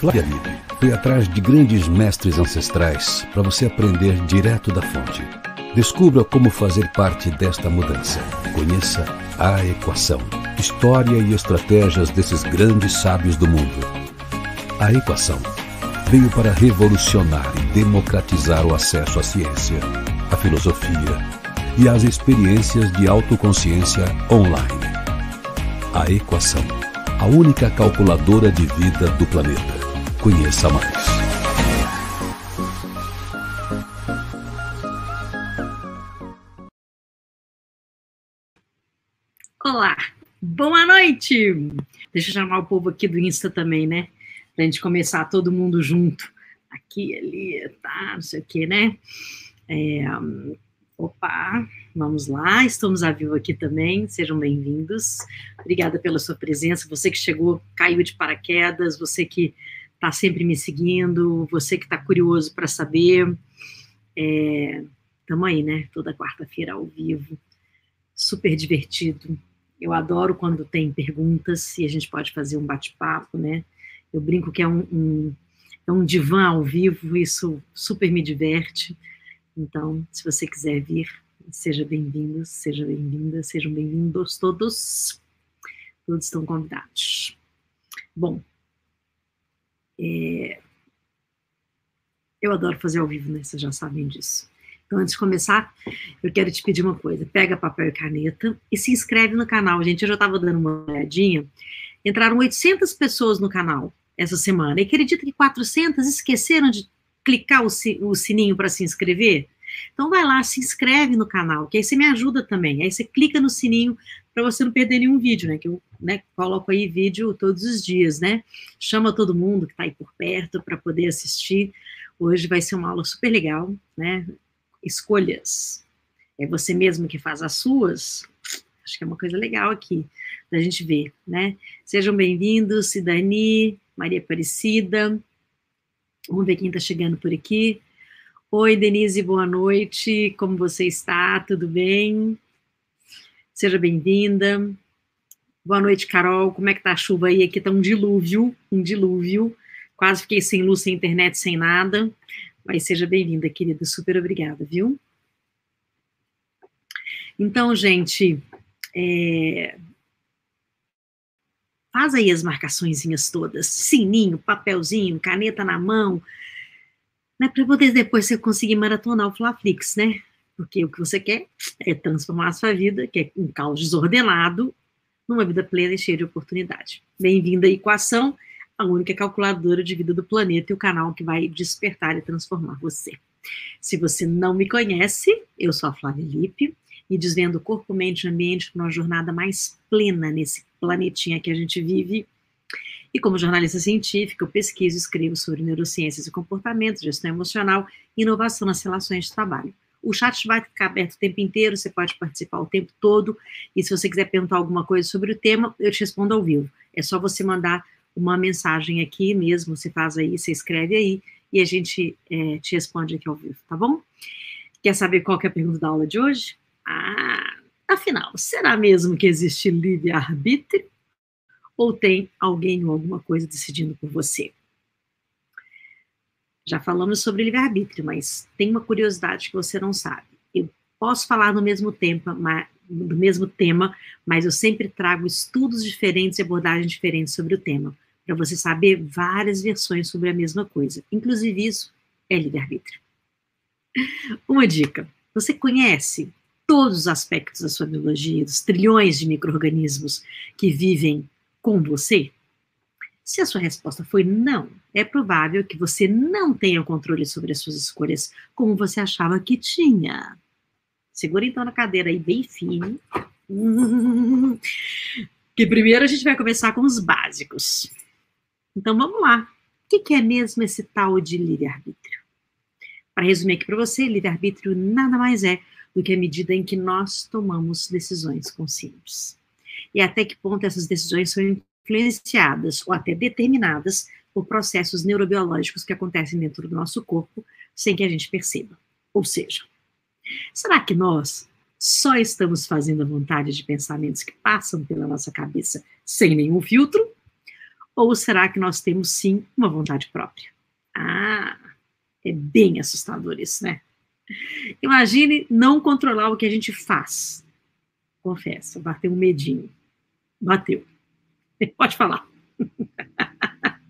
Flávia Lippe foi atrás de grandes mestres ancestrais para você aprender direto da fonte. Descubra como fazer parte desta mudança. Conheça a equação, história e estratégias desses grandes sábios do mundo. A equação veio para revolucionar e democratizar o acesso à ciência, à filosofia e às experiências de autoconsciência online. A equação, a única calculadora de vida do planeta. Conheça mais. Olá, boa noite! Deixa eu chamar o povo aqui do Insta também, né? Pra gente começar todo mundo junto. Aqui, ali, tá, não sei o que, né? É, opa, vamos lá, estamos a vivo aqui também, sejam bem-vindos. Obrigada pela sua presença, você que chegou, caiu de paraquedas, você que está sempre me seguindo, você que está curioso para saber. Estamos é, aí, né? Toda quarta-feira ao vivo. Super divertido. Eu adoro quando tem perguntas e a gente pode fazer um bate-papo, né? Eu brinco que é um, um, é um divã ao vivo, isso super me diverte. Então, se você quiser vir, seja bem-vindo, seja bem-vinda, sejam bem-vindos todos. Todos estão convidados. Bom, é... Eu adoro fazer ao vivo, né? Vocês já sabem disso. Então, antes de começar, eu quero te pedir uma coisa. Pega papel e caneta e se inscreve no canal. Gente, eu já estava dando uma olhadinha. Entraram 800 pessoas no canal essa semana. E acredita que 400 esqueceram de clicar o, sininho para se inscrever? Então vai lá, se inscreve no canal, que aí você me ajuda também. Aí você clica no sininho para você não perder nenhum vídeo, né? Que eu né, coloco aí vídeo todos os dias, né? Chama todo mundo que está aí por perto para poder assistir. Hoje vai ser uma aula super legal, né? Escolhas. É você mesmo que faz as suas. Acho que é uma coisa legal aqui da gente ver, né? Sejam bem-vindos, Sidani, Maria Aparecida. Vamos ver quem está chegando por aqui. Oi, Denise, boa noite. Como você está? Tudo bem? Seja bem-vinda. Boa noite, Carol. Como é que tá a chuva aí? Aqui tá um dilúvio, um dilúvio. Quase fiquei sem luz, sem internet, sem nada. Mas seja bem-vinda, querida. Super obrigada, viu? Então, gente, é... faz aí as marcaçõezinhas todas. Sininho, papelzinho, caneta na mão. Né, para poder depois você conseguir maratonar o Flaflix, né? Porque o que você quer é transformar a sua vida, que é um caos desordenado, numa vida plena e cheia de oportunidade. Bem-vinda à Equação, a única calculadora de vida do planeta e o canal que vai despertar e transformar você. Se você não me conhece, eu sou a Flávia Lippe e desvendo corpo, mente e ambiente para uma jornada mais plena nesse planetinha que a gente vive. E como jornalista científica, eu pesquiso e escrevo sobre neurociências e comportamento, gestão emocional e inovação nas relações de trabalho. O chat vai ficar aberto o tempo inteiro, você pode participar o tempo todo. E se você quiser perguntar alguma coisa sobre o tema, eu te respondo ao vivo. É só você mandar uma mensagem aqui mesmo, você faz aí, você escreve aí, e a gente é, te responde aqui ao vivo, tá bom? Quer saber qual que é a pergunta da aula de hoje? Ah, afinal, será mesmo que existe livre-arbítrio? Ou tem alguém ou alguma coisa decidindo por você? Já falamos sobre livre-arbítrio, mas tem uma curiosidade que você não sabe. Eu posso falar no mesmo tempo, mas, do mesmo tema, mas eu sempre trago estudos diferentes e abordagens diferentes sobre o tema, para você saber várias versões sobre a mesma coisa. Inclusive isso é livre-arbítrio. Uma dica: você conhece todos os aspectos da sua biologia, dos trilhões de micro-organismos que vivem com você? Se a sua resposta foi não, é provável que você não tenha o controle sobre as suas escolhas como você achava que tinha. Segura então na cadeira aí bem firme. Que primeiro a gente vai começar com os básicos. Então vamos lá. O que é mesmo esse tal de livre-arbítrio? Para resumir aqui para você, livre-arbítrio nada mais é do que a medida em que nós tomamos decisões conscientes. E até que ponto essas decisões são influenciadas ou até determinadas por processos neurobiológicos que acontecem dentro do nosso corpo sem que a gente perceba. Ou seja, será que nós só estamos fazendo a vontade de pensamentos que passam pela nossa cabeça sem nenhum filtro? Ou será que nós temos sim uma vontade própria? Ah, é bem assustador isso, né? Imagine não controlar o que a gente faz. Confesso, bateu um medinho. Bateu. Pode falar.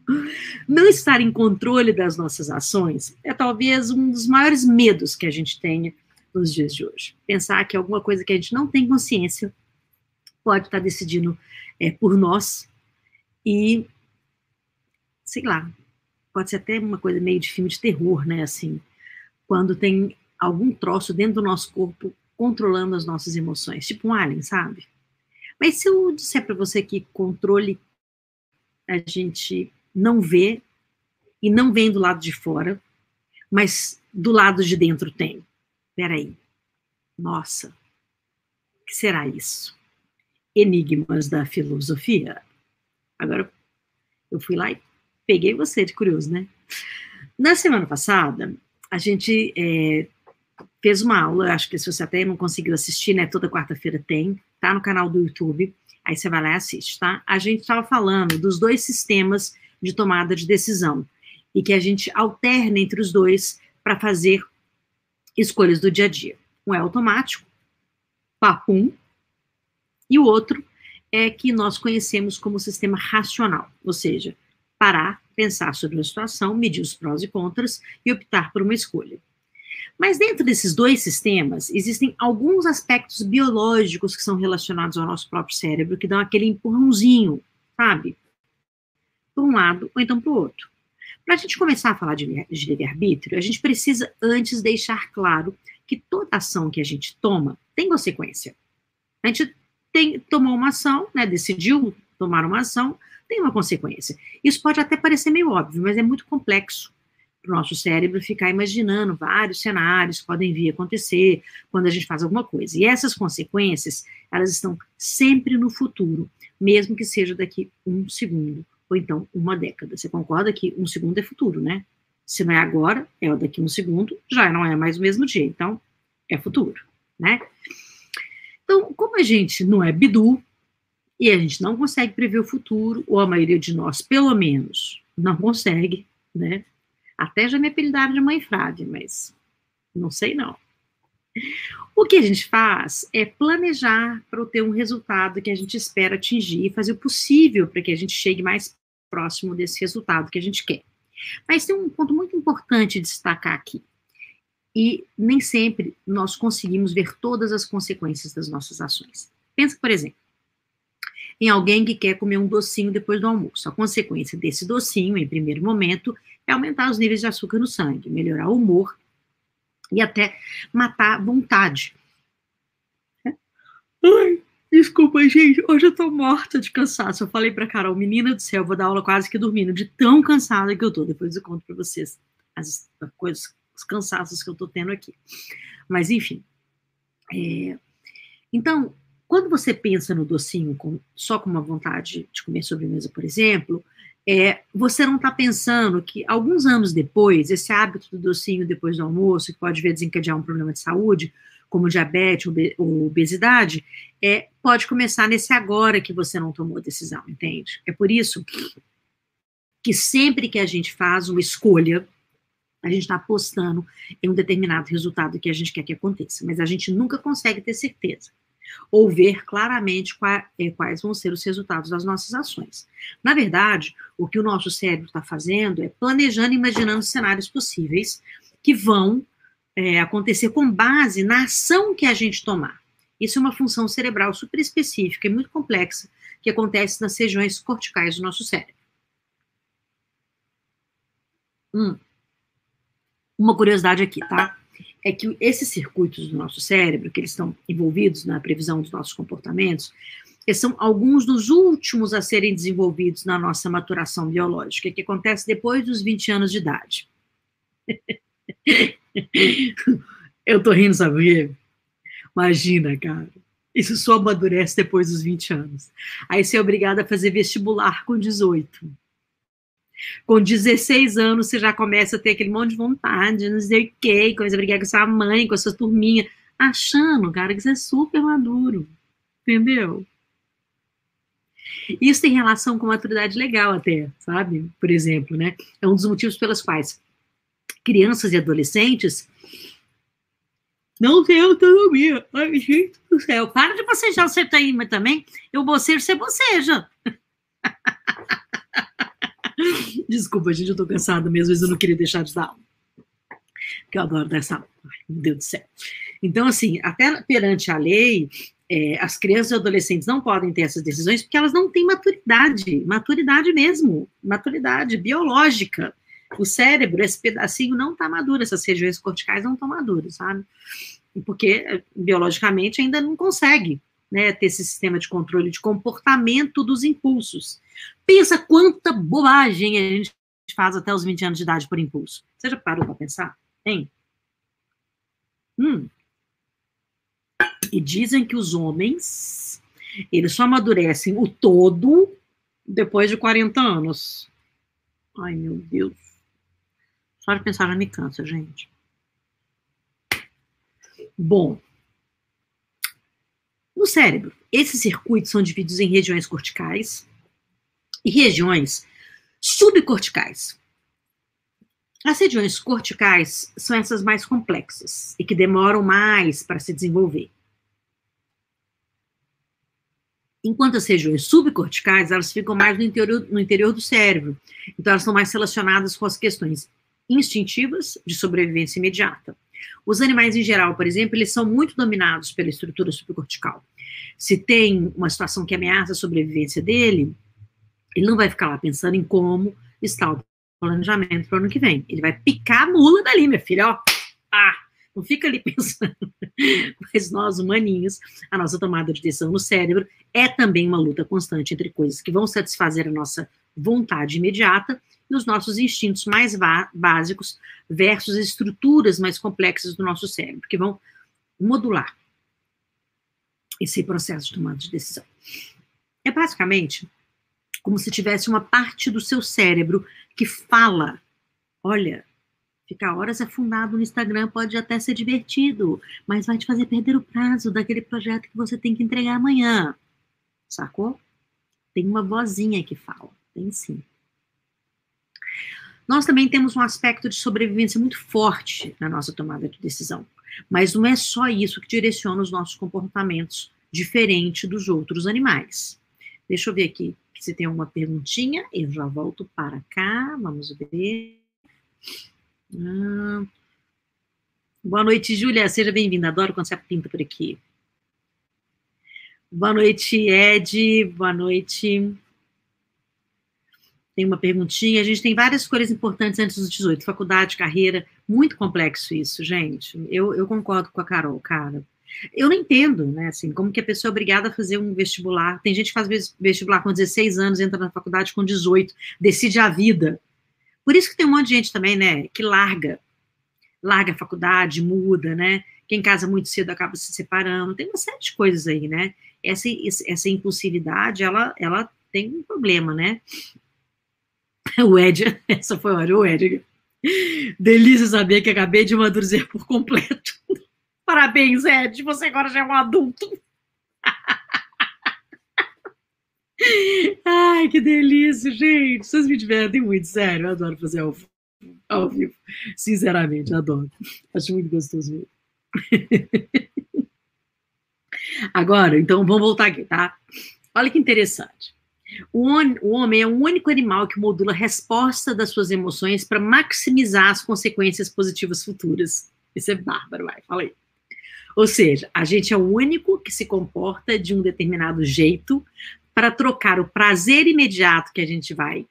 Não estar em controle das nossas ações é talvez um dos maiores medos que a gente tenha nos dias de hoje. Pensar que alguma coisa que a gente não tem consciência pode estar decidindo é, por nós e, sei lá, pode ser até uma coisa meio de filme de terror, né? Assim, quando tem algum troço dentro do nosso corpo controlando as nossas emoções, tipo um alien, sabe? Mas se eu disser para você que controle a gente não vê e não vem do lado de fora, mas do lado de dentro tem. Peraí. Nossa, o que será isso? Enigmas da filosofia. Agora, eu fui lá e peguei você de curioso, né? Na semana passada, a gente é, fez uma aula, acho que se você até não conseguiu assistir, né? Toda quarta-feira tem, tá no canal do YouTube. Aí você vai lá e assiste, tá? A gente estava falando dos dois sistemas de tomada de decisão e que a gente alterna entre os dois para fazer escolhas do dia a dia. Um é automático, papum, e o outro é que nós conhecemos como sistema racional, ou seja, parar, pensar sobre uma situação, medir os prós e contras e optar por uma escolha. Mas dentro desses dois sistemas, existem alguns aspectos biológicos que são relacionados ao nosso próprio cérebro que dão aquele empurrãozinho, sabe? Para um lado ou então para o outro. Para a gente começar a falar de, de livre-arbítrio, a gente precisa antes deixar claro que toda ação que a gente toma tem consequência. A gente tem, tomou uma ação, né, decidiu tomar uma ação, tem uma consequência. Isso pode até parecer meio óbvio, mas é muito complexo para o nosso cérebro ficar imaginando vários cenários que podem vir a acontecer quando a gente faz alguma coisa. E essas consequências, elas estão sempre no futuro, mesmo que seja daqui um segundo ou então uma década. Você concorda que um segundo é futuro, né? Se não é agora, é daqui um segundo, já não é mais o mesmo dia, então é futuro, né? Então, como a gente não é bidu e a gente não consegue prever o futuro, ou a maioria de nós, pelo menos, não consegue, né? Até já me apelidaram de mãe frade, mas não sei não. O que a gente faz é planejar para ter um resultado que a gente espera atingir e fazer o possível para que a gente chegue mais próximo desse resultado que a gente quer. Mas tem um ponto muito importante de destacar aqui. E nem sempre nós conseguimos ver todas as consequências das nossas ações. Pensa, por exemplo, em alguém que quer comer um docinho depois do almoço. A consequência desse docinho, em primeiro momento, é aumentar os níveis de açúcar no sangue, melhorar o humor e até matar a vontade. Ai, desculpa, gente, hoje eu tô morta de cansaço. Eu falei pra Carol, menina do céu, vou dar aula quase que dormindo, de tão cansada que eu tô. Depois eu conto pra vocês as coisas, os cansaços que eu tô tendo aqui. Mas, enfim. É, então, quando você pensa no docinho com, só com uma vontade de comer sobremesa, por exemplo, é, você não está pensando que alguns anos depois, esse hábito do docinho depois do almoço, que pode vir desencadear um problema de saúde, como diabetes ou obesidade, é, pode começar nesse agora que você não tomou a decisão, entende? É por isso que sempre que a gente faz uma escolha, a gente está apostando em um determinado resultado que a gente quer que aconteça, mas a gente nunca consegue ter certeza ou ver claramente é, quais vão ser os resultados das nossas ações. Na verdade, o que o nosso cérebro está fazendo é planejando e imaginando cenários possíveis que vão é, acontecer com base na ação que a gente tomar. Isso é uma função cerebral super específica e muito complexa que acontece nas regiões corticais do nosso cérebro. Hum. Uma curiosidade aqui, tá? É que esses circuitos do nosso cérebro, que eles estão envolvidos na previsão dos nossos comportamentos, são alguns dos últimos a serem desenvolvidos na nossa maturação biológica, que acontece depois dos 20 anos de idade. Eu tô rindo, sabe? Imagina, cara. Isso só amadurece depois dos 20 anos. Aí você é obrigado a fazer vestibular com 18. Com 16 anos, você já começa a ter aquele monte de vontade, não sei o quê, começa a brigar com sua mãe, com a sua turminha, achando, cara, que você é super maduro. Entendeu? Isso tem relação com maturidade legal até, sabe? Por exemplo, né? É um dos motivos pelos quais crianças e adolescentes não têm autonomia. Ai, gente do céu, para de bocejar você tá aí, mas também eu bocejo, você boceja. Desculpa, gente, eu tô cansada mesmo, mas eu não queria deixar de dar aula. Porque eu adoro dar essa aula. Ai, meu Deus do céu. Então, assim, até perante a lei, é, as crianças e adolescentes não podem ter essas decisões porque elas não têm maturidade, maturidade mesmo, maturidade biológica. O cérebro, esse pedacinho não está maduro, essas regiões corticais não estão maduras, sabe? Porque é, biologicamente ainda não consegue né, ter esse sistema de controle de comportamento dos impulsos. Pensa quanta bobagem a gente faz até os 20 anos de idade por impulso. Você já parou para pensar? Hein? Hum, e dizem que os homens, eles só amadurecem o todo depois de 40 anos. Ai, meu Deus. Só de pensar já me cansa, gente. Bom, no cérebro, esses circuitos são divididos em regiões corticais e regiões subcorticais. As regiões corticais são essas mais complexas e que demoram mais para se desenvolver. Enquanto as regiões subcorticais, elas ficam mais no interior, no interior do cérebro. Então, elas são mais relacionadas com as questões instintivas de sobrevivência imediata. Os animais em geral, por exemplo, eles são muito dominados pela estrutura subcortical. Se tem uma situação que ameaça a sobrevivência dele, ele não vai ficar lá pensando em como está o planejamento para o ano que vem. Ele vai picar a mula dali, minha filha, ó. Ah, não fica ali pensando. Mas nós, humaninhos, a nossa tomada de decisão no cérebro é também uma luta constante entre coisas que vão satisfazer a nossa vontade imediata e os nossos instintos mais básicos versus estruturas mais complexas do nosso cérebro, que vão modular esse processo de tomada de decisão. É basicamente como se tivesse uma parte do seu cérebro que fala: olha, Ficar horas afundado no Instagram pode até ser divertido, mas vai te fazer perder o prazo daquele projeto que você tem que entregar amanhã. Sacou? Tem uma vozinha que fala. Tem sim. Nós também temos um aspecto de sobrevivência muito forte na nossa tomada de decisão. Mas não é só isso que direciona os nossos comportamentos, diferente dos outros animais. Deixa eu ver aqui se tem alguma perguntinha. Eu já volto para cá. Vamos ver. Ah. Boa noite, Júlia. Seja bem-vinda. Adoro quando você pinta por aqui. Boa noite, Ed. Boa noite. Tem uma perguntinha. A gente tem várias escolhas importantes antes dos 18. Faculdade, carreira. Muito complexo isso, gente. Eu, eu concordo com a Carol, cara. Eu não entendo, né, assim, como que a pessoa é obrigada a fazer um vestibular. Tem gente que faz vestibular com 16 anos, entra na faculdade com 18, decide a vida. Por isso que tem um monte de gente também, né, que larga, larga a faculdade, muda, né? Quem casa muito cedo acaba se separando. Tem uma série de coisas aí, né? Essa, essa impulsividade, ela, ela tem um problema, né? O Ed, essa foi a hora, o Ed. Delícia saber que acabei de amadurecer por completo. Parabéns, Ed, você agora já é um adulto. Ai, que delícia, gente. Vocês me divertem muito, sério. Eu adoro fazer ao, ao vivo. Sinceramente, adoro. Acho muito gostoso mesmo. Agora, então, vamos voltar aqui, tá? Olha que interessante. O, o homem é o único animal que modula a resposta das suas emoções para maximizar as consequências positivas futuras. Isso é bárbaro, vai, fala aí. Ou seja, a gente é o único que se comporta de um determinado jeito para trocar o prazer imediato que a gente vai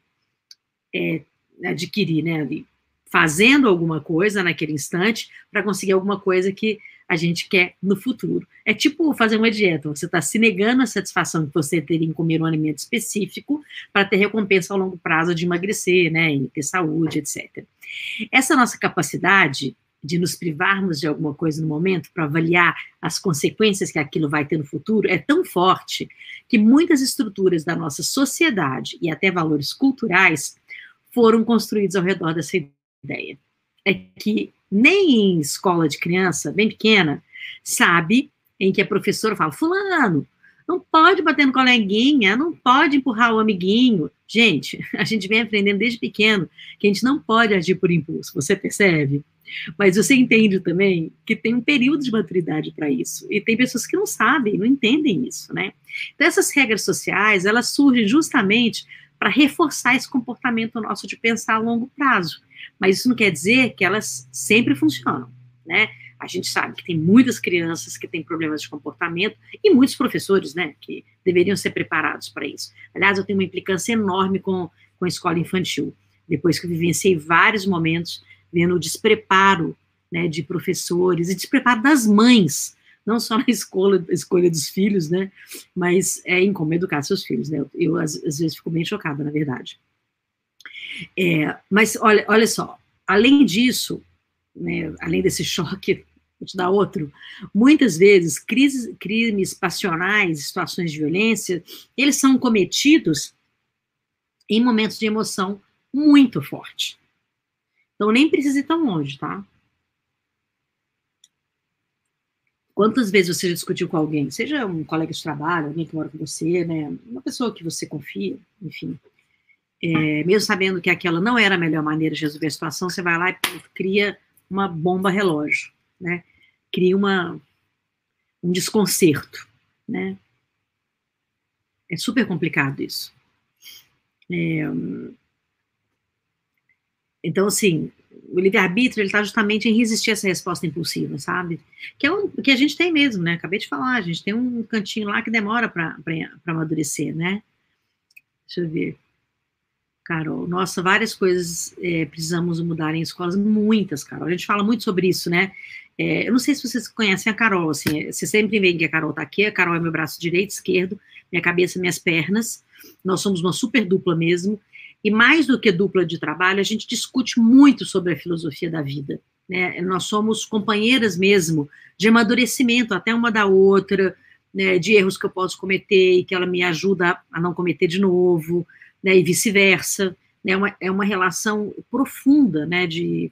é, adquirir, né, ali, fazendo alguma coisa naquele instante, para conseguir alguma coisa que a gente quer no futuro. É tipo fazer uma dieta, você está se negando a satisfação que você teria em comer um alimento específico para ter recompensa ao longo prazo de emagrecer, né, e ter saúde, etc. Essa nossa capacidade de nos privarmos de alguma coisa no momento para avaliar as consequências que aquilo vai ter no futuro é tão forte que muitas estruturas da nossa sociedade e até valores culturais foram construídos ao redor dessa ideia. É que nem em escola de criança, bem pequena, sabe em que a professora fala: Fulano, não pode bater no coleguinha, não pode empurrar o amiguinho. Gente, a gente vem aprendendo desde pequeno que a gente não pode agir por impulso, você percebe? Mas você entende também que tem um período de maturidade para isso. E tem pessoas que não sabem, não entendem isso, né? Então, essas regras sociais, elas surgem justamente para reforçar esse comportamento nosso de pensar a longo prazo. Mas isso não quer dizer que elas sempre funcionam, né? A gente sabe que tem muitas crianças que têm problemas de comportamento e muitos professores, né, que deveriam ser preparados para isso. Aliás, eu tenho uma implicância enorme com, com a escola infantil. Depois que eu vivenciei vários momentos vendo o despreparo né, de professores e despreparo das mães, não só na escola, escolha dos filhos, né, mas é, em como educar seus filhos. Né, eu, eu às, às, vezes fico bem chocada, na verdade. É, mas olha, olha só, além disso, né, além desse choque, vou te dar outro, muitas vezes crises, crimes passionais, situações de violência, eles são cometidos em momentos de emoção muito forte. Então nem precisa ir tão longe, tá? Quantas vezes você já discutiu com alguém, seja um colega de trabalho, alguém que mora com você, né, uma pessoa que você confia, enfim, é, mesmo sabendo que aquela não era a melhor maneira de resolver a situação, você vai lá e cria uma bomba relógio, né? Cria uma, um desconcerto, né? É super complicado isso. É, então, assim, o livre-arbítrio está justamente em resistir a essa resposta impulsiva, sabe? Que é o que a gente tem mesmo, né? Acabei de falar, a gente tem um cantinho lá que demora para amadurecer, né? Deixa eu ver. Carol, nossa, várias coisas é, precisamos mudar em escolas, muitas, Carol. A gente fala muito sobre isso, né? É, eu não sei se vocês conhecem a Carol, assim, você sempre vê que a Carol está aqui, a Carol é meu braço direito, esquerdo, minha cabeça, minhas pernas. Nós somos uma super dupla mesmo. E mais do que dupla de trabalho, a gente discute muito sobre a filosofia da vida. Né? Nós somos companheiras mesmo de amadurecimento, até uma da outra, né? de erros que eu posso cometer e que ela me ajuda a não cometer de novo, né? e vice-versa. É uma, é uma relação profunda né? de,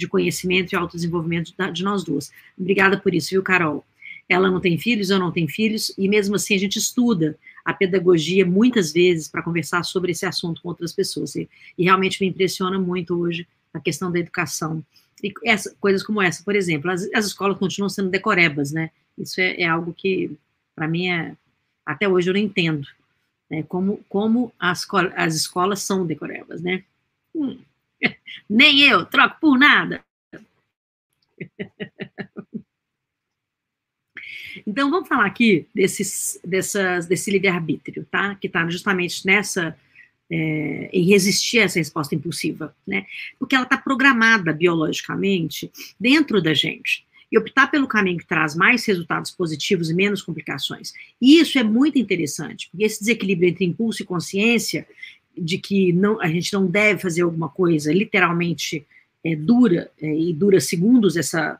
de conhecimento e autodesenvolvimento de nós duas. Obrigada por isso, viu, Carol? Ela não tem filhos, eu não tenho filhos, e mesmo assim a gente estuda a pedagogia muitas vezes para conversar sobre esse assunto com outras pessoas. E, e, realmente me impressiona muito hoje a questão da educação. E essa, coisas como essa, por exemplo, as, as escolas continuam sendo decorebas, né? Isso é, é algo que, para mim, é, até hoje eu não entendo. Né? Como, como as, as escolas são decorebas, né? Hum. Nem eu troco por nada. Então, vamos falar aqui desses, dessas, desse livre-arbítrio, tá? Que está justamente nessa. É, em resistir a essa resposta impulsiva, né? Porque ela está programada biologicamente dentro da gente. E optar pelo caminho que traz mais resultados positivos e menos complicações. E isso é muito interessante, porque esse desequilíbrio entre impulso e consciência, de que não, a gente não deve fazer alguma coisa, literalmente é, dura, é, e dura segundos essa,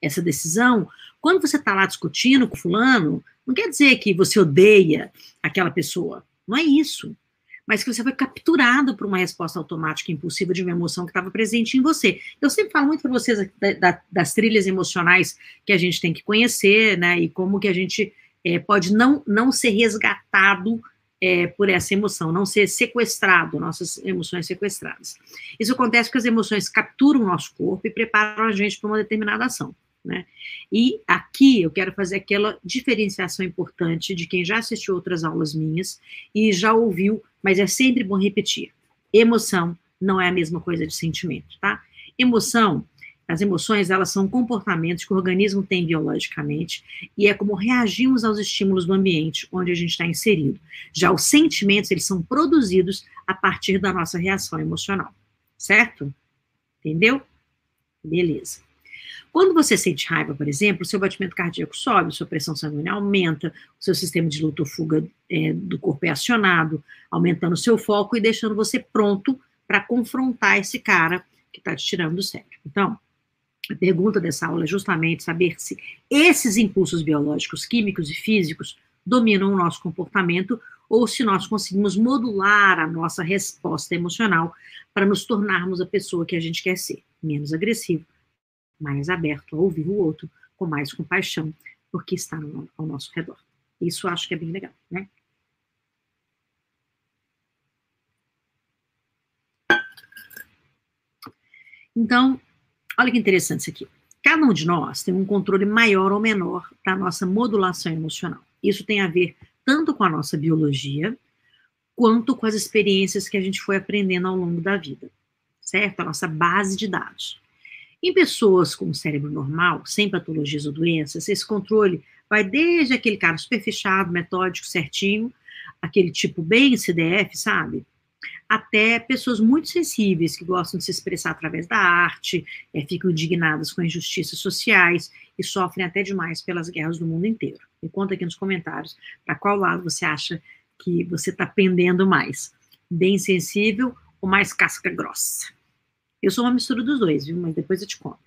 essa decisão, quando você está lá discutindo com fulano, não quer dizer que você odeia aquela pessoa. Não é isso. Mas que você foi capturado por uma resposta automática impulsiva de uma emoção que estava presente em você. Eu sempre falo muito para vocês da, da, das trilhas emocionais que a gente tem que conhecer, né? E como que a gente é, pode não, não ser resgatado é, por essa emoção, não ser sequestrado, nossas emoções sequestradas. Isso acontece porque as emoções capturam o nosso corpo e preparam a gente para uma determinada ação. Né? E aqui eu quero fazer aquela diferenciação importante de quem já assistiu outras aulas minhas e já ouviu, mas é sempre bom repetir. Emoção não é a mesma coisa de sentimento, tá? Emoção, as emoções, elas são comportamentos que o organismo tem biologicamente e é como reagimos aos estímulos do ambiente onde a gente está inserido. Já os sentimentos, eles são produzidos a partir da nossa reação emocional, certo? Entendeu? Beleza. Quando você sente raiva, por exemplo, o seu batimento cardíaco sobe, sua pressão sanguínea aumenta, o seu sistema de luta ou fuga é, do corpo é acionado, aumentando o seu foco e deixando você pronto para confrontar esse cara que está te tirando do sério. Então, a pergunta dessa aula é justamente saber se esses impulsos biológicos, químicos e físicos dominam o nosso comportamento ou se nós conseguimos modular a nossa resposta emocional para nos tornarmos a pessoa que a gente quer ser, menos agressivo, mais aberto a ouvir o outro com mais compaixão, porque está no, ao nosso redor. Isso acho que é bem legal, né? Então, olha que interessante isso aqui. Cada um de nós tem um controle maior ou menor da nossa modulação emocional. Isso tem a ver tanto com a nossa biologia, quanto com as experiências que a gente foi aprendendo ao longo da vida, certo? A nossa base de dados. Em pessoas com cérebro normal, sem patologias ou doenças, esse controle vai desde aquele cara super fechado, metódico, certinho, aquele tipo bem CDF, sabe? Até pessoas muito sensíveis que gostam de se expressar através da arte, é, ficam indignadas com injustiças sociais e sofrem até demais pelas guerras do mundo inteiro. Me conta aqui nos comentários para qual lado você acha que você está pendendo mais. Bem sensível ou mais casca grossa? Eu sou uma mistura dos dois, viu? Mas depois eu te conto.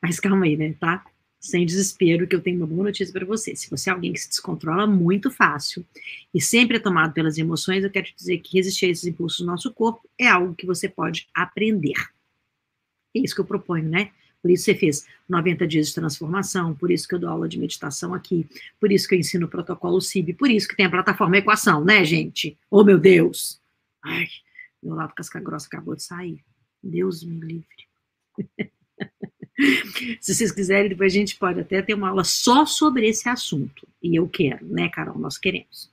Mas calma aí, né? Tá? Sem desespero, que eu tenho uma boa notícia para você. Se você é alguém que se descontrola muito fácil e sempre é tomado pelas emoções, eu quero te dizer que resistir a esses impulsos do nosso corpo é algo que você pode aprender. É isso que eu proponho, né? Por isso você fez 90 dias de transformação, por isso que eu dou aula de meditação aqui, por isso que eu ensino o protocolo CIB, por isso que tem a plataforma Equação, né, gente? Oh, meu Deus! Ai, meu lado casca grossa acabou de sair. Deus me livre. Se vocês quiserem, depois a gente pode até ter uma aula só sobre esse assunto. E eu quero, né, Carol? Nós queremos.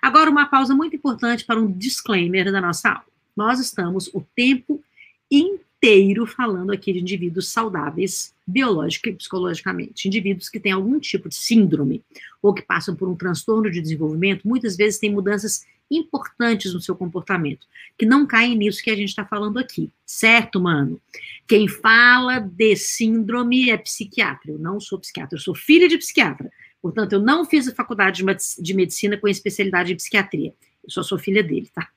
Agora, uma pausa muito importante para um disclaimer da nossa aula. Nós estamos o tempo inteiro falando aqui de indivíduos saudáveis, biológica e psicologicamente. Indivíduos que têm algum tipo de síndrome ou que passam por um transtorno de desenvolvimento, muitas vezes têm mudanças importantes no seu comportamento, que não caem nisso que a gente está falando aqui, certo, mano? Quem fala de síndrome é psiquiatra. Eu não sou psiquiatra, eu sou filha de psiquiatra. Portanto, eu não fiz a faculdade de medicina com especialidade em psiquiatria. Eu só sou filha dele, tá?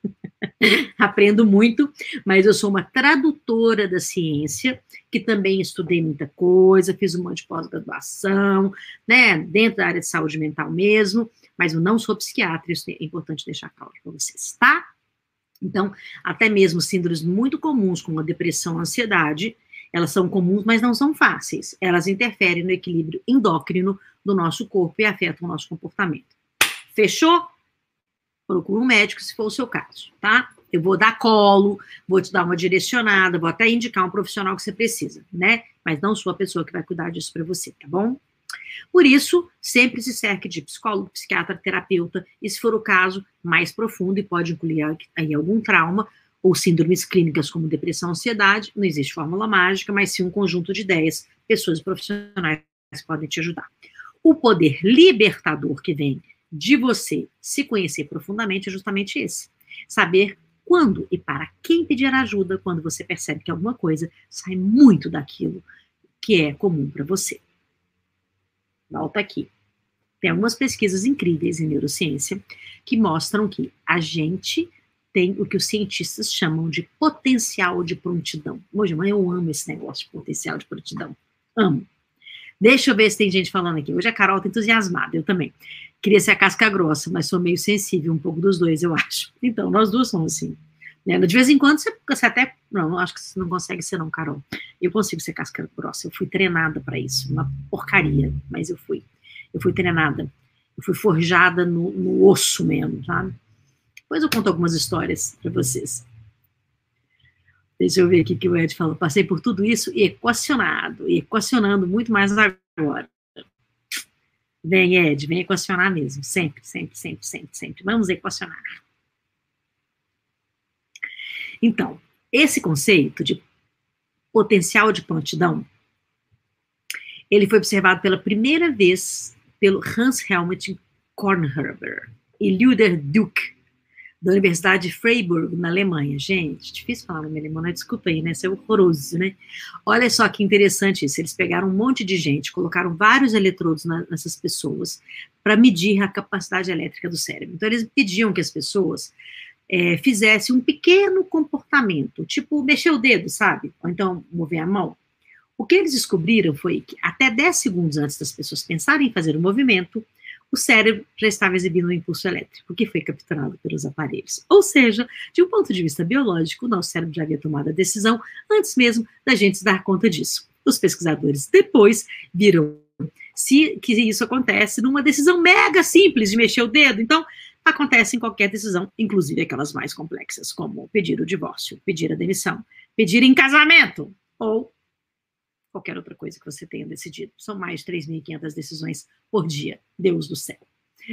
Aprendo muito, mas eu sou uma tradutora da ciência, que também estudei muita coisa, fiz um monte de pós-graduação, né, dentro da área de saúde mental mesmo, mas eu não sou psiquiatra, isso é importante deixar claro para vocês, tá? Então, até mesmo síndromes muito comuns, como a depressão, a ansiedade, elas são comuns, mas não são fáceis. Elas interferem no equilíbrio endócrino do nosso corpo e afetam o nosso comportamento. Fechou? Procura um médico se for o seu caso, tá? Eu vou dar colo, vou te dar uma direcionada, vou até indicar um profissional que você precisa, né? Mas não sou a pessoa que vai cuidar disso para você, tá bom? Por isso, sempre se cerque de psicólogo, psiquiatra, terapeuta, e se for o caso, mais profundo e pode incluir aí algum trauma ou síndromes clínicas como depressão, ansiedade, não existe fórmula mágica, mas sim um conjunto de ideias, pessoas profissionais podem te ajudar. O poder libertador que vem de você se conhecer profundamente é justamente esse. Saber quando e para quem pedir ajuda quando você percebe que alguma coisa sai muito daquilo que é comum para você. Volta aqui. Tem algumas pesquisas incríveis em neurociência que mostram que a gente tem o que os cientistas chamam de potencial de prontidão. Hoje, mãe, eu amo esse negócio de potencial de prontidão. Amo. Deixa eu ver se tem gente falando aqui. Hoje a Carol está entusiasmada, eu também. Queria ser a casca grossa, mas sou meio sensível, um pouco dos dois, eu acho. Então, nós duas somos assim. Né? De vez em quando você, você até. Não, acho que você não consegue ser, não, Carol. Eu consigo ser casca grossa. Eu fui treinada para isso. Uma porcaria, mas eu fui. Eu fui treinada. Eu fui forjada no, no osso mesmo, sabe? Depois eu conto algumas histórias para vocês. Deixa eu ver aqui que o Ed falou. Passei por tudo isso equacionado, e equacionando muito mais agora. Vem, Ed, vem equacionar mesmo. Sempre, sempre, sempre, sempre, sempre. Vamos equacionar. Então, esse conceito de potencial de prontidão, ele foi observado pela primeira vez pelo Hans Helmut Kornherber e Luder Duke, da Universidade de Freiburg, na Alemanha. Gente, difícil falar nome alemão, né? Desculpa aí, né? Isso é horroroso, né? Olha só que interessante isso. Eles pegaram um monte de gente, colocaram vários eletrodos na, nessas pessoas para medir a capacidade elétrica do cérebro. Então, eles pediam que as pessoas é, fizessem um pequeno comportamento, tipo mexer o dedo, sabe? Ou então mover a mão. O que eles descobriram foi que até 10 segundos antes das pessoas pensarem em fazer o movimento, o cérebro já estava exibindo um impulso elétrico, que foi capturado pelos aparelhos. Ou seja, de um ponto de vista biológico, o nosso cérebro já havia tomado a decisão antes mesmo da gente se dar conta disso. Os pesquisadores depois viram se que isso acontece numa decisão mega simples de mexer o dedo. Então, acontece em qualquer decisão, inclusive aquelas mais complexas, como pedir o divórcio, pedir a demissão, pedir em casamento ou qualquer outra coisa que você tenha decidido. São mais de 3.500 decisões por dia. Deus do céu.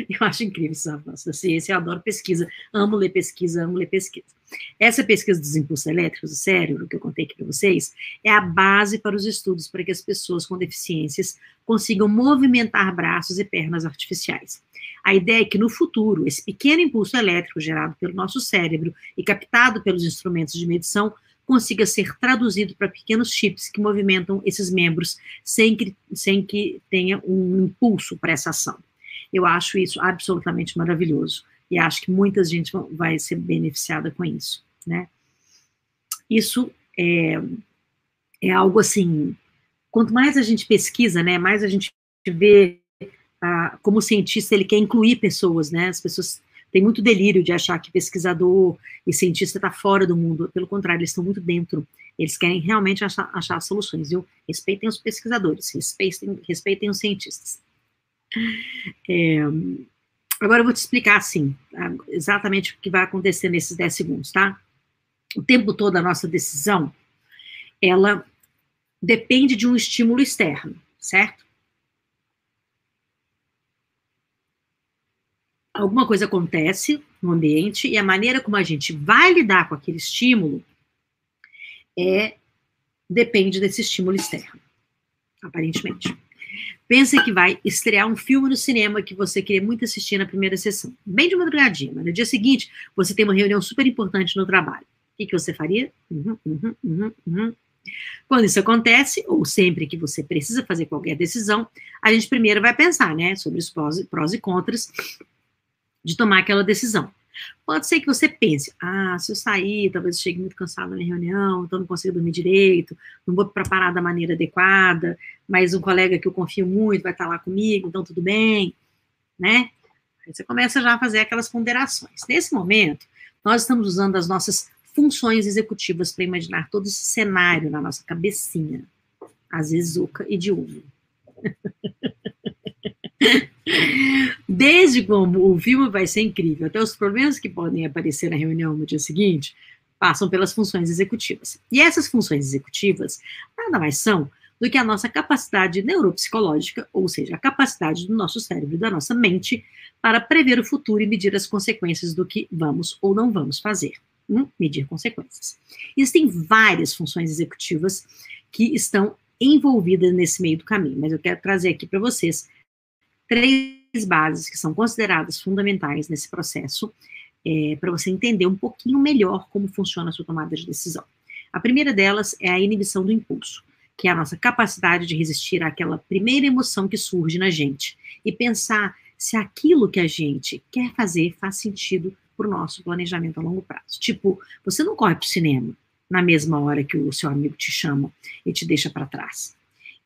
Eu acho incrível esses avanços da ciência, eu adoro pesquisa, amo ler pesquisa, amo ler pesquisa. Essa pesquisa dos impulsos elétricos do cérebro, que eu contei aqui para vocês, é a base para os estudos para que as pessoas com deficiências consigam movimentar braços e pernas artificiais. A ideia é que no futuro, esse pequeno impulso elétrico gerado pelo nosso cérebro e captado pelos instrumentos de medição consiga ser traduzido para pequenos chips que movimentam esses membros sem que, sem que tenha um impulso para essa ação. Eu acho isso absolutamente maravilhoso e acho que muita gente vai ser beneficiada com isso, né? Isso é, é algo assim, quanto mais a gente pesquisa, né, mais a gente vê, ah, como cientista, ele quer incluir pessoas, né, as pessoas têm muito delírio de achar que pesquisador e cientista está fora do mundo, pelo contrário, eles estão muito dentro, eles querem realmente achar, achar soluções, viu? Respeitem os pesquisadores, respeitem, respeitem os cientistas. É, agora eu vou te explicar, assim, exatamente o que vai acontecer nesses 10 segundos, tá? O tempo todo a nossa decisão, ela depende de um estímulo externo, certo? Alguma coisa acontece no ambiente e a maneira como a gente vai lidar com aquele estímulo é depende desse estímulo externo, aparentemente. Pense que vai estrear um filme no cinema que você queria muito assistir na primeira sessão, bem de madrugadinha, mas no dia seguinte você tem uma reunião super importante no trabalho. O que, que você faria? Uhum, uhum, uhum, uhum. Quando isso acontece, ou sempre que você precisa fazer qualquer decisão, a gente primeiro vai pensar, né, sobre os prós e contras de tomar aquela decisão. Pode ser que você pense, ah, se eu sair, talvez eu chegue muito cansado na reunião, então não consigo dormir direito, não vou preparar da maneira adequada, mas um colega que eu confio muito vai estar lá comigo, então tudo bem, né? Aí você começa já a fazer aquelas ponderações. Nesse momento, nós estamos usando as nossas funções executivas para imaginar todo esse cenário na nossa cabecinha, às vezes oca e de. Desde como o filme vai ser incrível, até os problemas que podem aparecer na reunião no dia seguinte, passam pelas funções executivas. E essas funções executivas nada mais são do que a nossa capacidade neuropsicológica, ou seja, a capacidade do nosso cérebro e da nossa mente para prever o futuro e medir as consequências do que vamos ou não vamos fazer. Hum? Medir consequências. Existem várias funções executivas que estão envolvidas nesse meio do caminho, mas eu quero trazer aqui para vocês três bases que são consideradas fundamentais nesse processo, é, para você entender um pouquinho melhor como funciona a sua tomada de decisão. A primeira delas é a inibição do impulso, que é a nossa capacidade de resistir àquela primeira emoção que surge na gente e pensar se aquilo que a gente quer fazer faz sentido para o nosso planejamento a longo prazo. Tipo, você não corre para o cinema na mesma hora que o seu amigo te chama e te deixa para trás.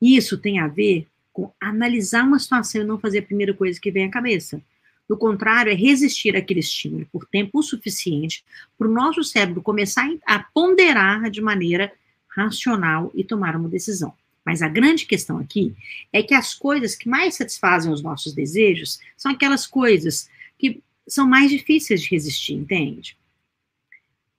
Isso tem a ver analisar uma situação e não fazer a primeira coisa que vem à cabeça. Do contrário, é resistir àquele estímulo por tempo suficiente para o nosso cérebro começar a ponderar de maneira racional e tomar uma decisão. Mas a grande questão aqui é que as coisas que mais satisfazem os nossos desejos são aquelas coisas que são mais difíceis de resistir, entende?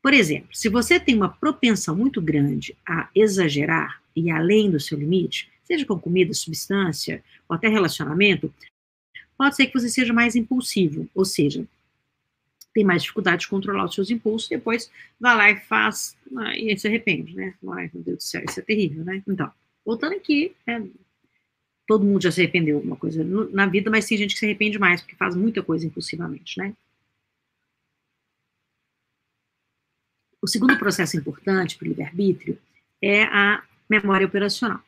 Por exemplo, se você tem uma propensão muito grande a exagerar e além do seu limite, seja com comida, substância ou até relacionamento, pode ser que você seja mais impulsivo, ou seja, tem mais dificuldade de controlar os seus impulsos, depois vai lá e faz, ah, e aí se arrepende, né? Ai, meu Deus do céu, isso é terrível, né? Então, voltando aqui, é, todo mundo já se arrependeu de alguma coisa na vida, mas tem gente que se arrepende mais, porque faz muita coisa impulsivamente, né? O segundo processo importante para o livre-arbítrio é a memória operacional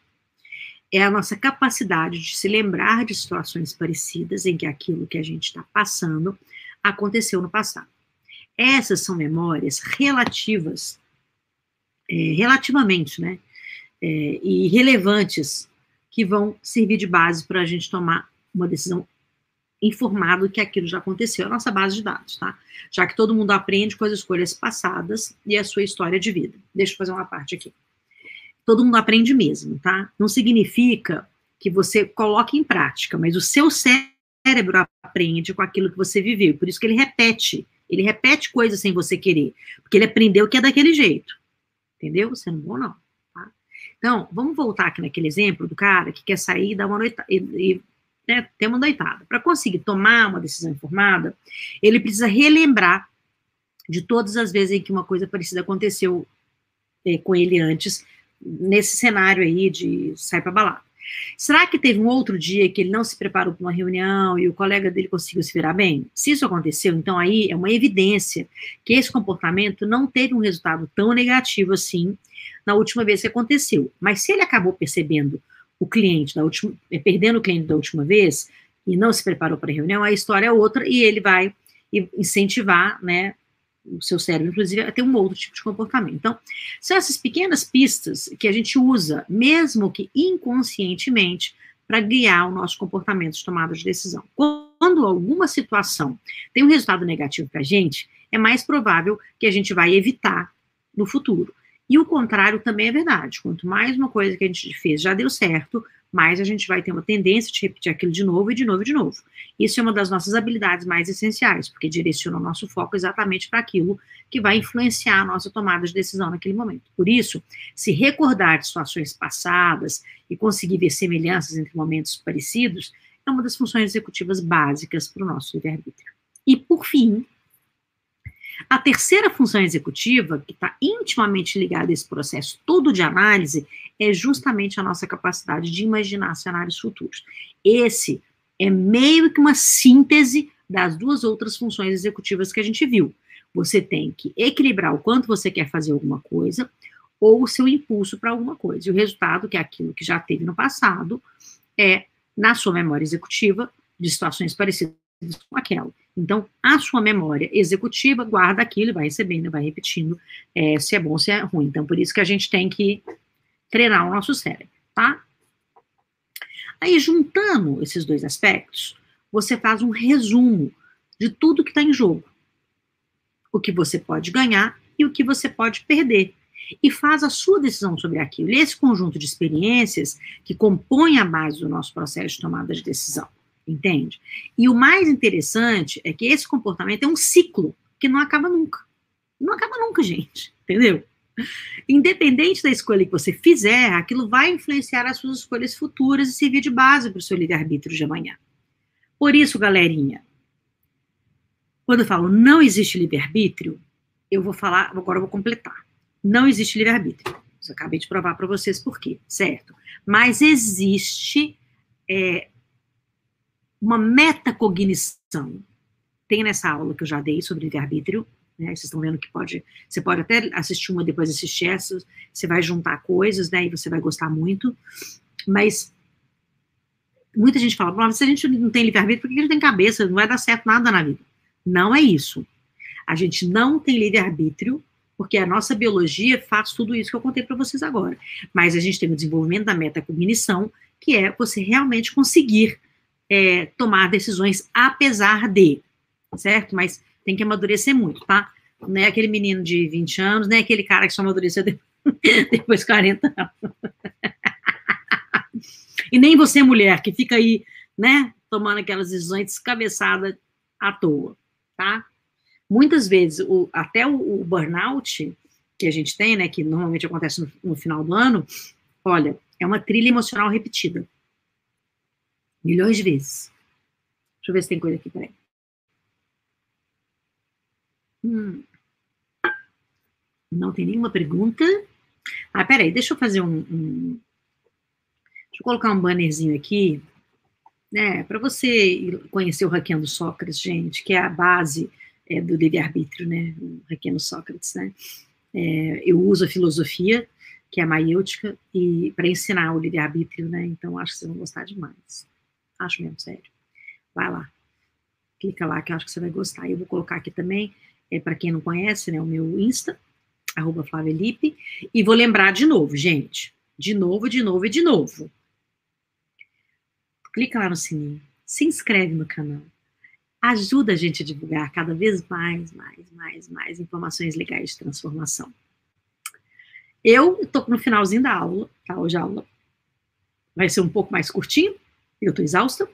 é a nossa capacidade de se lembrar de situações parecidas em que aquilo que a gente está passando aconteceu no passado. Essas são memórias relativas, é, relativamente, né, é, e relevantes, que vão servir de base para a gente tomar uma decisão informada que aquilo já aconteceu, a nossa base de dados, tá? Já que todo mundo aprende com as escolhas passadas e a sua história de vida. Deixa eu fazer uma parte aqui todo mundo aprende mesmo, tá? Não significa que você coloque em prática, mas o seu cérebro aprende com aquilo que você viveu. Por isso que ele repete. Ele repete coisas sem você querer. Porque ele aprendeu que é daquele jeito. Entendeu? Você não é bom, não. Tá? Então, vamos voltar aqui naquele exemplo do cara que quer sair e dar uma noitada. E, né, ter uma noitada. Para conseguir tomar uma decisão informada, ele precisa relembrar de todas as vezes em que uma coisa parecida aconteceu é, com ele antes, nesse cenário aí de sair para balada. Será que teve um outro dia que ele não se preparou para uma reunião e o colega dele conseguiu se virar bem? Se isso aconteceu, então aí é uma evidência que esse comportamento não teve um resultado tão negativo assim na última vez que aconteceu. Mas se ele acabou percebendo o cliente da última, eh, perdendo o cliente da última vez e não se preparou para a reunião, a história é outra e ele vai incentivar, né, o seu cérebro, inclusive, a ter um outro tipo de comportamento. Então, são essas pequenas pistas que a gente usa, mesmo que inconscientemente, para guiar o nosso comportamento de tomada de decisão. Quando alguma situação tem um resultado negativo para a gente, é mais provável que a gente vai evitar no futuro. E o contrário também é verdade. Quanto mais uma coisa que a gente fez já deu certo, mais a gente vai ter uma tendência de repetir aquilo de novo e de novo e de novo. Isso é uma das nossas habilidades mais essenciais, porque direciona o nosso foco exatamente para aquilo que vai influenciar a nossa tomada de decisão naquele momento. Por isso, se recordar de situações passadas e conseguir ver semelhanças entre momentos parecidos é uma das funções executivas básicas para o nosso livre-arbítrio. E, por fim, a terceira função executiva, que está intimamente ligada a esse processo todo de análise, é justamente a nossa capacidade de imaginar cenários futuros. Esse é meio que uma síntese das duas outras funções executivas que a gente viu. Você tem que equilibrar o quanto você quer fazer alguma coisa ou o seu impulso para alguma coisa. E o resultado, que é aquilo que já teve no passado, é, na sua memória executiva, de situações parecidas com aquela. Então, a sua memória executiva guarda aquilo e vai recebendo, vai repetindo é, se é bom, se é ruim. Então, por isso que a gente tem que treinar o nosso cérebro, tá? Aí, juntando esses dois aspectos, você faz um resumo de tudo que está em jogo. O que você pode ganhar e o que você pode perder. E faz a sua decisão sobre aquilo. E esse conjunto de experiências que compõe a base do nosso processo de tomada de decisão entende? E o mais interessante é que esse comportamento é um ciclo que não acaba nunca. Não acaba nunca, gente, entendeu? Independente da escolha que você fizer, aquilo vai influenciar as suas escolhas futuras e servir de base para o seu livre-arbítrio de amanhã. Por isso, galerinha, quando eu falo não existe livre-arbítrio, eu vou falar, agora eu vou completar. Não existe livre-arbítrio. Eu acabei de provar para vocês por quê, certo? Mas existe é, uma metacognição. Tem nessa aula que eu já dei sobre livre-arbítrio, né? Vocês estão vendo que pode, você pode até assistir uma depois assistir essa, você vai juntar coisas, né? E você vai gostar muito. Mas muita gente fala, se a gente não tem livre-arbítrio, por que a gente tem cabeça? Não vai dar certo nada na vida. Não é isso. A gente não tem livre-arbítrio porque a nossa biologia faz tudo isso que eu contei para vocês agora. Mas a gente tem o desenvolvimento da metacognição, que é você realmente conseguir é, tomar decisões apesar de, certo? Mas tem que amadurecer muito, tá? Não é aquele menino de 20 anos, nem é aquele cara que só amadureceu depois de 40 anos. e nem você, mulher, que fica aí, né, tomando aquelas decisões descabeçadas à toa, tá? Muitas vezes, o, até o, o, burnout que a gente tem, né, que normalmente acontece no, no final do ano, olha, é uma trilha emocional repetida. Milhões de vezes. Deixa eu ver se tem coisa aqui, peraí. Hum. Não tem nenhuma pergunta. Ah, peraí, deixa eu fazer um, um... Deixa eu colocar um bannerzinho aqui, né, para você conhecer o Hackeando Sócrates, gente, que é a base é, do livre-arbítrio, né, o Hackeando Sócrates, né. É, eu uso a filosofia, que é a maiêutica, e para ensinar o livre-arbítrio, né, então acho que vocês vão gostar demais. Acho mesmo, sério. Vai lá. Clica lá que eu acho que você vai gostar. Eu vou colocar aqui também, é, para quem não conhece, né, o meu Insta, arroba. E vou lembrar de novo, gente. De novo, de novo e de novo. Clica lá no sininho. Se inscreve no canal. Ajuda a gente a divulgar cada vez mais, mais, mais, mais informações legais de transformação. Eu estou no finalzinho da aula, tá? Hoje a aula vai ser um pouco mais curtinho, eu estou exausta,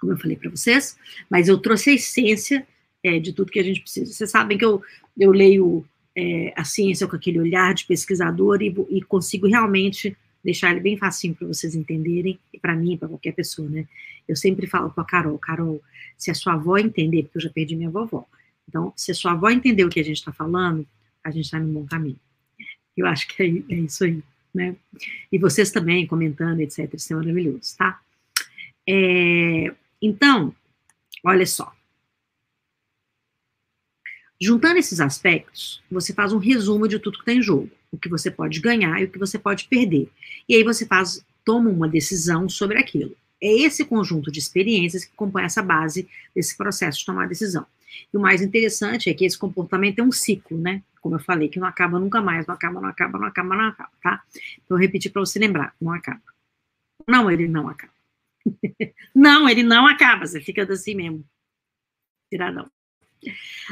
como eu falei para vocês, mas eu trouxe a essência é, de tudo que a gente precisa. Vocês sabem que eu, eu leio é, a ciência com aquele olhar de pesquisador e, e consigo realmente deixar ele bem facinho para vocês entenderem, e para mim, para qualquer pessoa, né? Eu sempre falo com a Carol, Carol, se a sua avó entender, porque eu já perdi minha vovó, então, se a sua avó entender o que a gente está falando, a gente está no bom caminho. Eu acho que é, é, isso aí, né? E vocês também comentando, etc. Isso é maravilhoso, tá? É, então, olha só. Juntando esses aspectos, você faz um resumo de tudo que tem em jogo, o que você pode ganhar e o que você pode perder. E aí você faz, toma uma decisão sobre aquilo. É esse conjunto de experiências que compõe essa base desse processo de tomar decisão. E o mais interessante é que esse comportamento é um ciclo, né? Como eu falei, que não acaba nunca mais, não acaba, não acaba, não acaba, não acaba, tá? Então, eu repeti para você lembrar, não acaba. Não, ele não acaba. Não, ele não acaba, você fica assim mesmo. Tiradão.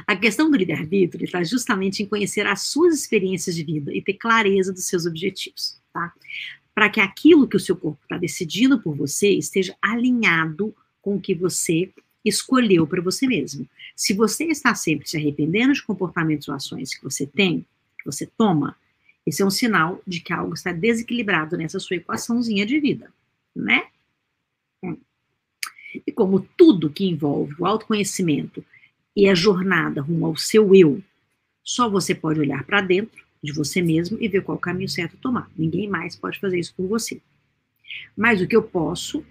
A questão do livre-arbítrio está justamente em conhecer as suas experiências de vida e ter clareza dos seus objetivos, tá? Para que aquilo que o seu corpo está decidindo por você esteja alinhado com o que você escolheu para você mesmo. Se você está sempre se arrependendo de comportamentos ou ações que você tem, que você toma, esse é um sinal de que algo está desequilibrado nessa sua equaçãozinha de vida, né? E como tudo que envolve o autoconhecimento e a jornada rumo ao seu eu, só você pode olhar para dentro de você mesmo e ver qual caminho certo tomar. Ninguém mais pode fazer isso por você. Mas o que eu posso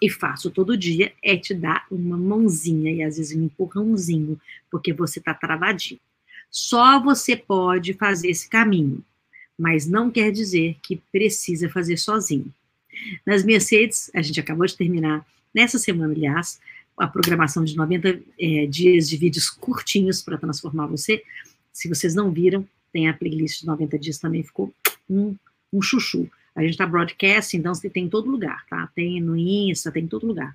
e faço todo dia é te dar uma mãozinha e às vezes um empurrãozinho, porque você está travadinho. Só você pode fazer esse caminho, mas não quer dizer que precisa fazer sozinho. Nas minhas redes, a gente acabou de terminar, nessa semana, aliás, a programação de 90 é, dias de vídeos curtinhos para transformar você. Se vocês não viram, tem a playlist de 90 dias também, ficou um, um chuchu. A gente está broadcast, então tem em todo lugar, tá? Tem no Insta, tem em todo lugar.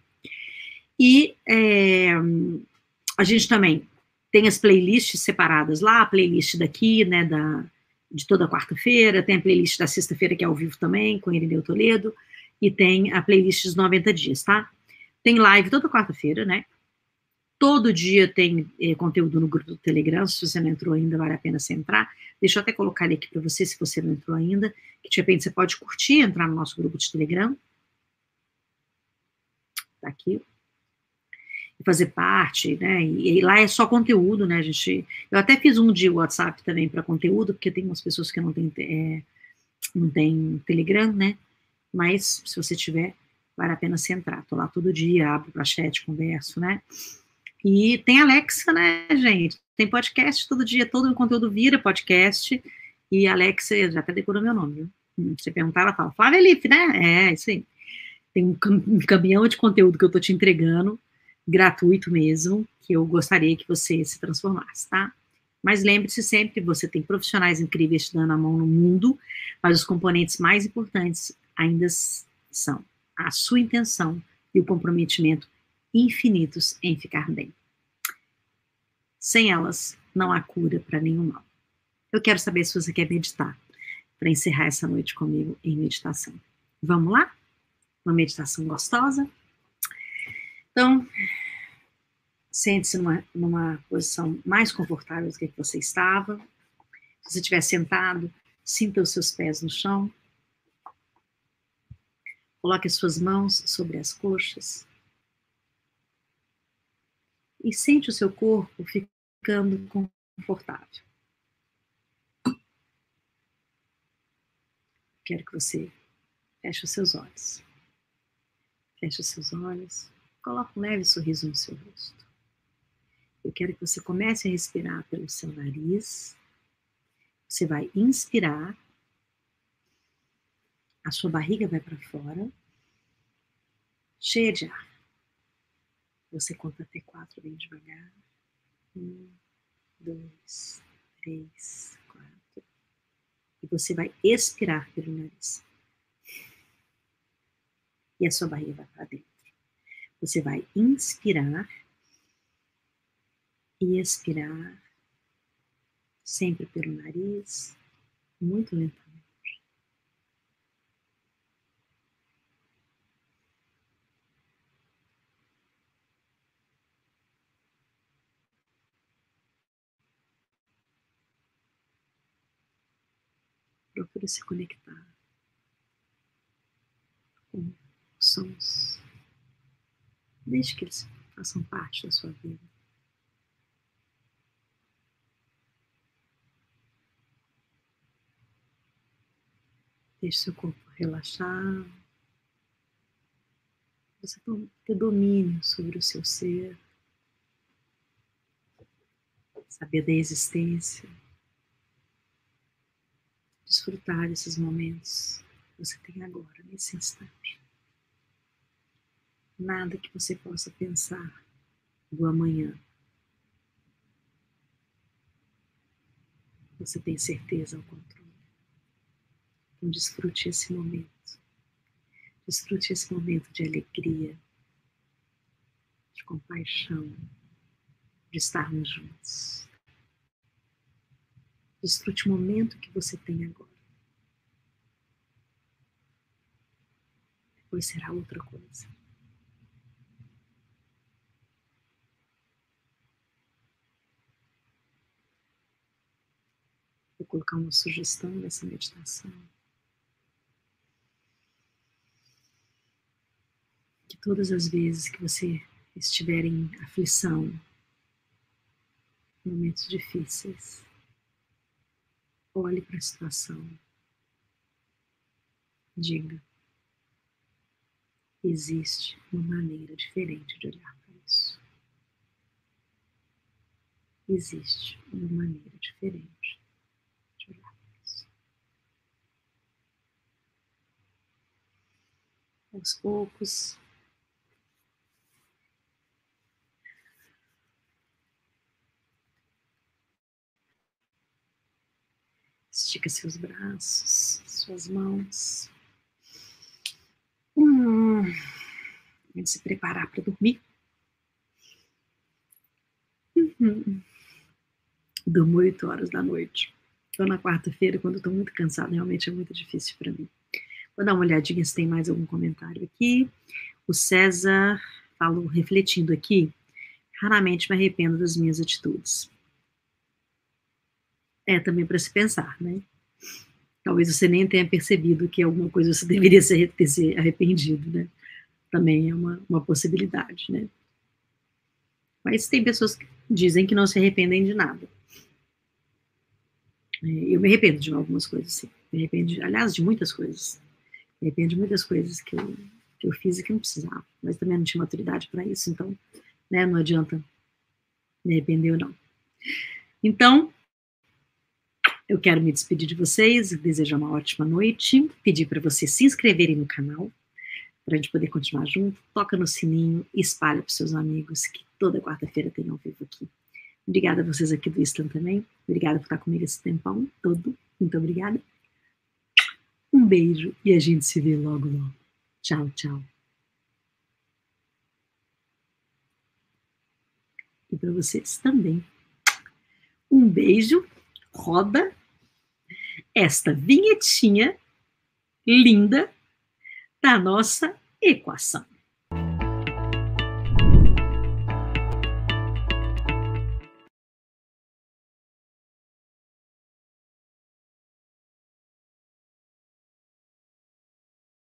E é, a gente também tem as playlists separadas lá, a playlist daqui, né, da, de toda quarta-feira, tem a playlist da sexta-feira, que é ao vivo também, com Irineu Toledo, e tem a playlist dos 90 dias, tá? Tem live toda quarta-feira, né? Todo dia tem eh, conteúdo no grupo do Telegram. Se você não entrou ainda, vale a pena você entrar. Deixa eu até colocar ele aqui para você, se você não entrou ainda. Que de repente você pode curtir, entrar no nosso grupo de Telegram. Tá aqui. E fazer parte, né? E, e, lá é só conteúdo, né? Gente. Eu até fiz um de WhatsApp também para conteúdo, porque tem umas pessoas que não têm é, não tem Telegram, né? Mas se você tiver, vale a pena você entrar. Tô lá todo dia, abro para chat, converso, né? E tem Alexa, né, gente? Tem podcast todo dia, todo o conteúdo vira podcast. E Alexa, já até decorou meu nome, viu? Hum, você perguntar, ela fala, Flávia Life, né? É, isso aí. Tem um, caminhão de conteúdo que eu tô te entregando, gratuito mesmo, que eu gostaria que você se transformasse, tá? Mas lembre-se sempre, você tem profissionais incríveis te dando a mão no mundo, mas os componentes mais importantes ainda são a sua intenção e o comprometimento infinitos em ficar bem. Sem elas, não há cura para nenhum mal. Eu quero saber se você quer meditar para encerrar essa noite comigo em meditação. Vamos lá? Uma meditação gostosa? Então, sente-se numa, numa posição mais confortável do que você estava. Se você estiver sentado, sinta os seus pés no chão. Coloque as suas mãos sobre as coxas. E sente o seu corpo ficando confortável. Quero que você feche os seus olhos. Feche os seus olhos. Coloque um leve sorriso no seu rosto. Eu quero que você comece a respirar pelo seu nariz. Você vai inspirar a sua barriga vai para fora, cheia de ar. Você conta até quatro bem devagar. Um, dois, três, quatro. E você vai expirar pelo nariz. E a sua barriga vai para dentro. Você vai inspirar e expirar, sempre pelo nariz, muito lentamente. Procure se conectar com os sons. Deixe que eles façam parte da sua vida. Deixe seu corpo relaxar. Você ter domínio sobre o seu ser. Saber da existência. Desfrutar desses momentos que você tem agora, nesse instante. Nada que você possa pensar do amanhã. Você tem certeza ao controle. Então, desfrute esse momento. Desfrute esse momento de alegria, de compaixão, de estarmos juntos. Desfrute o momento que você tem agora. Depois será outra coisa. Vou colocar uma sugestão nessa meditação. que todas as vezes que você estiver em aflição, momentos difíceis, olhe para a situação, diga: existe uma maneira diferente de olhar para isso. Existe uma maneira diferente de olhar para isso. Aos poucos, Estica seus braços, suas mãos. Hum, vamos se preparar para dormir. Uhum. Durmo oito horas da noite. Estou na quarta-feira, quando estou muito cansada, realmente é muito difícil para mim. Vou dar uma olhadinha se tem mais algum comentário aqui. O César falou, refletindo aqui, raramente me arrependo das minhas atitudes. É também para se pensar, né? Talvez você nem tenha percebido que alguma coisa você deveria ser, ter se arrependido, né? Também é uma, uma possibilidade, né? Mas tem pessoas que dizem que não se arrependem de nada. É, eu me arrependo de algumas coisas, sim. Me arrependo, aliás, de muitas coisas. Me arrependo de muitas coisas que eu, que eu fiz e que não precisava. Mas também não tinha maturidade para isso, então, né, não adianta me arrepender ou não. Então, eu quero me despedir de vocês, desejar uma ótima noite, pedir para vocês se inscreverem no canal, para a gente poder continuar junto. Toca no sininho e espalha para seus amigos que toda quarta-feira tem ao vivo aqui. Obrigada a vocês aqui do Islam também. Obrigada por estar comigo esse tempão todo. Muito obrigada. Um beijo e a gente se vê logo, logo. Tchau, tchau. E para vocês também. Um beijo roda esta vinhetinha linda da nossa equação.